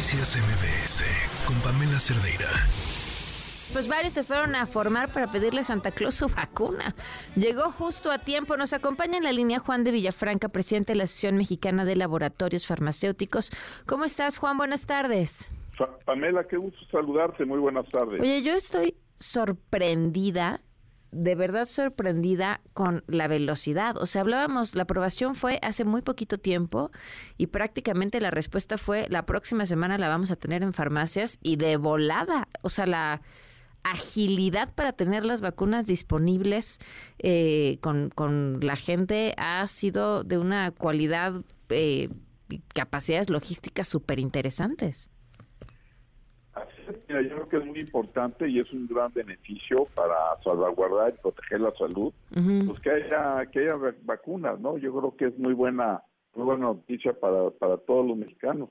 Noticias MBS con Pamela Cerdeira. Pues varios se fueron a formar para pedirle a Santa Claus su vacuna. Llegó justo a tiempo. Nos acompaña en la línea Juan de Villafranca, presidente de la Asociación Mexicana de Laboratorios Farmacéuticos. ¿Cómo estás, Juan? Buenas tardes. Pamela, qué gusto saludarte. Muy buenas tardes. Oye, yo estoy sorprendida de verdad sorprendida con la velocidad. O sea, hablábamos, la aprobación fue hace muy poquito tiempo y prácticamente la respuesta fue la próxima semana la vamos a tener en farmacias y de volada. O sea, la agilidad para tener las vacunas disponibles eh, con, con, la gente ha sido de una cualidad eh, capacidades logísticas súper interesantes yo creo que es muy importante y es un gran beneficio para salvaguardar y proteger la salud, pues que haya que haya vacunas, ¿no? Yo creo que es muy buena muy buena noticia para para todos los mexicanos.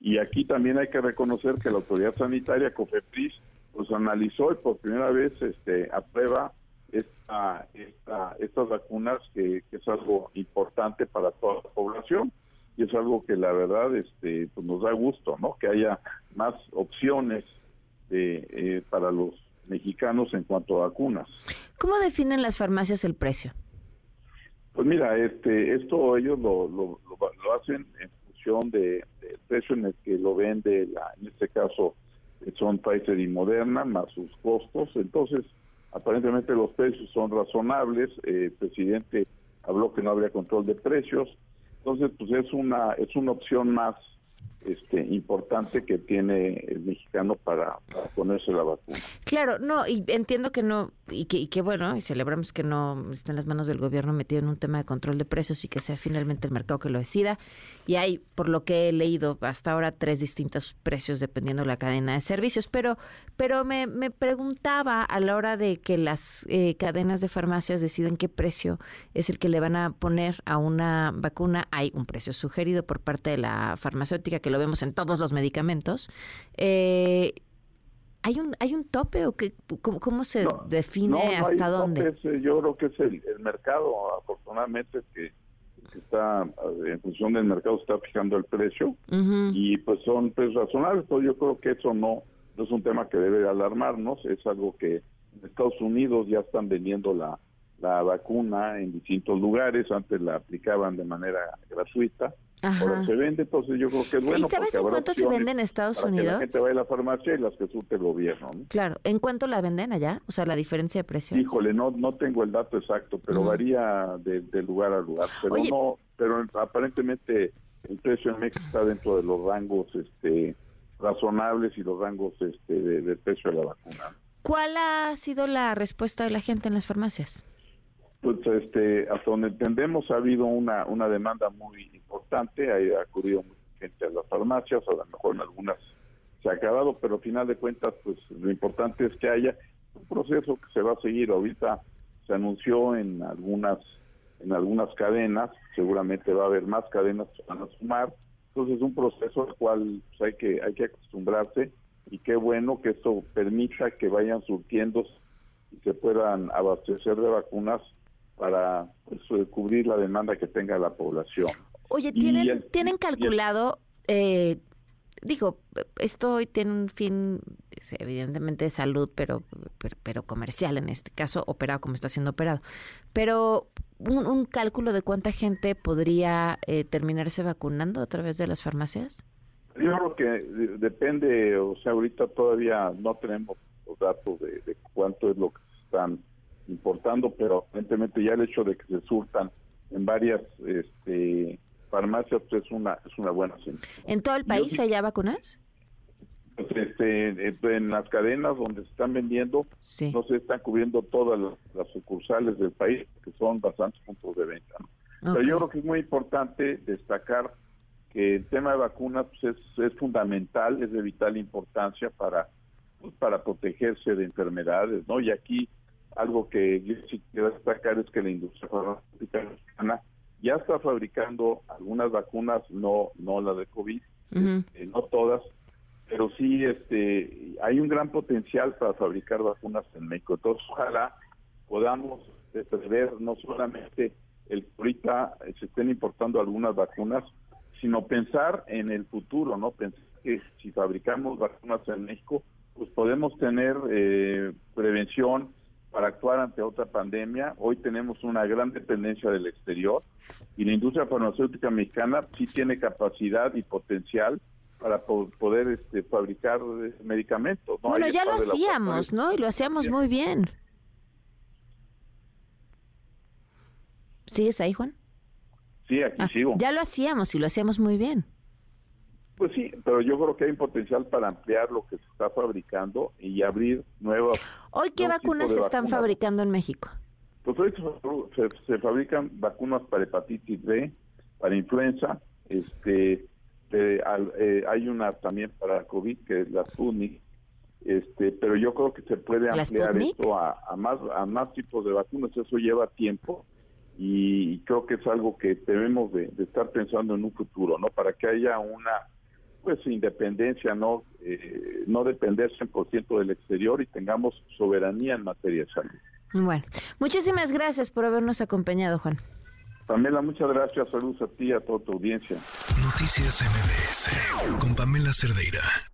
Y aquí también hay que reconocer que la autoridad sanitaria COFEPRIS pues analizó y por primera vez este aprueba esta, esta estas vacunas que, que es algo importante para toda la población y es algo que la verdad este pues nos da gusto no que haya más opciones eh, para los mexicanos en cuanto a vacunas. Cómo definen las farmacias el precio pues mira este esto ellos lo, lo, hacen en función de, del precio en el que lo vende la, en este caso son Pfizer y Moderna más sus costos. Entonces aparentemente los precios son razonables. Eh, el presidente habló que no habría control de precios. Entonces, pues es una es una opción más este, importante que tiene el mexicano para, ponerse la vacuna. Claro, no, y entiendo que no, y que, y que bueno, y celebramos que no esté en las manos del gobierno metido en un tema de control de precios y que sea finalmente el mercado que lo decida. Y hay, por lo que he leído hasta ahora, tres distintos precios dependiendo de la cadena de servicios. Pero, pero me, me preguntaba a la hora de que las eh, cadenas de farmacias deciden qué precio es el que le van a poner a una vacuna, hay un precio sugerido por parte de la farmacéutica que lo vemos en todos los medicamentos. Eh, ¿Hay un hay un tope o qué, cómo, se define hasta dónde? Eh, yo creo que es el, mercado, afortunadamente, que, está en función del mercado está fijando el precio y pues son pues razonables, pues yo creo que eso no, no es un tema que debe alarmarnos, es algo que en Estados Unidos ya están vendiendo la, la vacuna en distintos lugares, antes la aplicaban de manera gratuita Ahora se vende, entonces yo creo que es bueno. ¿Y sabes en cuánto se vende en Estados Unidos? Que la gente vaya a la farmacia y las que surte el gobierno. Claro, ¿en cuánto la venden allá? O sea, la diferencia de precio. Híjole, no no tengo el dato exacto, pero varía de, lugar a lugar. Pero no, pero aparentemente el precio en México está dentro de los rangos este razonables y los rangos este del precio de la vacuna. ¿Cuál ha sido la respuesta de la gente en las farmacias? Pues este, hasta donde entendemos ha habido una, una demanda muy importante, ha acudido mucha gente a las farmacias, a lo mejor en algunas se ha acabado, pero al final de cuentas, pues lo importante es que haya un proceso que se va a seguir. Ahorita se anunció en algunas en algunas cadenas, seguramente va a haber más cadenas que van a sumar. Entonces es un proceso al cual pues, hay que hay que acostumbrarse y qué bueno que esto permita que vayan surtiendo y se puedan abastecer de vacunas para pues, cubrir la demanda que tenga la población. Oye, ¿tienen, ¿tienen calculado, eh, digo, esto hoy tiene un fin evidentemente de salud, pero, pero, comercial en este caso, operado como está siendo operado, pero un, cálculo de cuánta gente podría eh, terminarse vacunando a través de las farmacias? Yo creo que depende, o sea, ahorita todavía no tenemos los datos de, de cuánto es lo que están importando, pero evidentemente ya el hecho de que se surtan en varias este, farmacias pues es una es una buena señal. ¿En todo el país hay ya vacunas? Pues, este, en las cadenas donde se están vendiendo, no se están cubriendo todas las, sucursales del país, que son bastantes puntos de venta. Pero yo creo que es muy importante destacar que el tema de vacunas pues, es, es fundamental, es de vital importancia para, pues, para protegerse de enfermedades, ¿no? Y aquí algo que yo sí quiero destacar es que la industria farmacéutica mexicana ya está fabricando algunas vacunas, no no la de COVID, este, no todas, pero sí este hay un gran potencial para fabricar vacunas en México. Entonces, ojalá podamos prever no solamente el ahorita se estén importando algunas vacunas, sino pensar en el futuro, ¿no? Pensar que si fabricamos vacunas en México, pues podemos tener eh, prevención para actuar ante otra pandemia. Hoy tenemos una gran dependencia del exterior y la industria farmacéutica mexicana sí tiene capacidad y potencial para poder este, fabricar eh, medicamentos. Bueno, ya lo hacíamos, ¿no? Y lo hacíamos muy bien. ¿Sigues ahí, Juan? Sí, aquí ah, sigo. Ya lo hacíamos y lo hacíamos muy bien. Pues sí, pero yo creo que hay un potencial para ampliar lo que se está fabricando y abrir nuevas. ¿Hoy qué vacunas se están fabricando en México? Pues hoy se, fabrican vacunas para hepatitis B, para influenza, este, eh, hay una también para COVID que es la Sputnik, este, pero yo creo que se puede ampliar esto a, más a más tipos de vacunas. Eso lleva tiempo y creo que es algo que debemos de, de estar pensando en un futuro, ¿no? Para que haya una pues independencia, no eh, no depender 100% del exterior y tengamos soberanía en materia de salud. Bueno, muchísimas gracias por habernos acompañado, Juan. Pamela, muchas gracias. Saludos a ti y a toda tu audiencia. Noticias MBS con Pamela Cerdeira.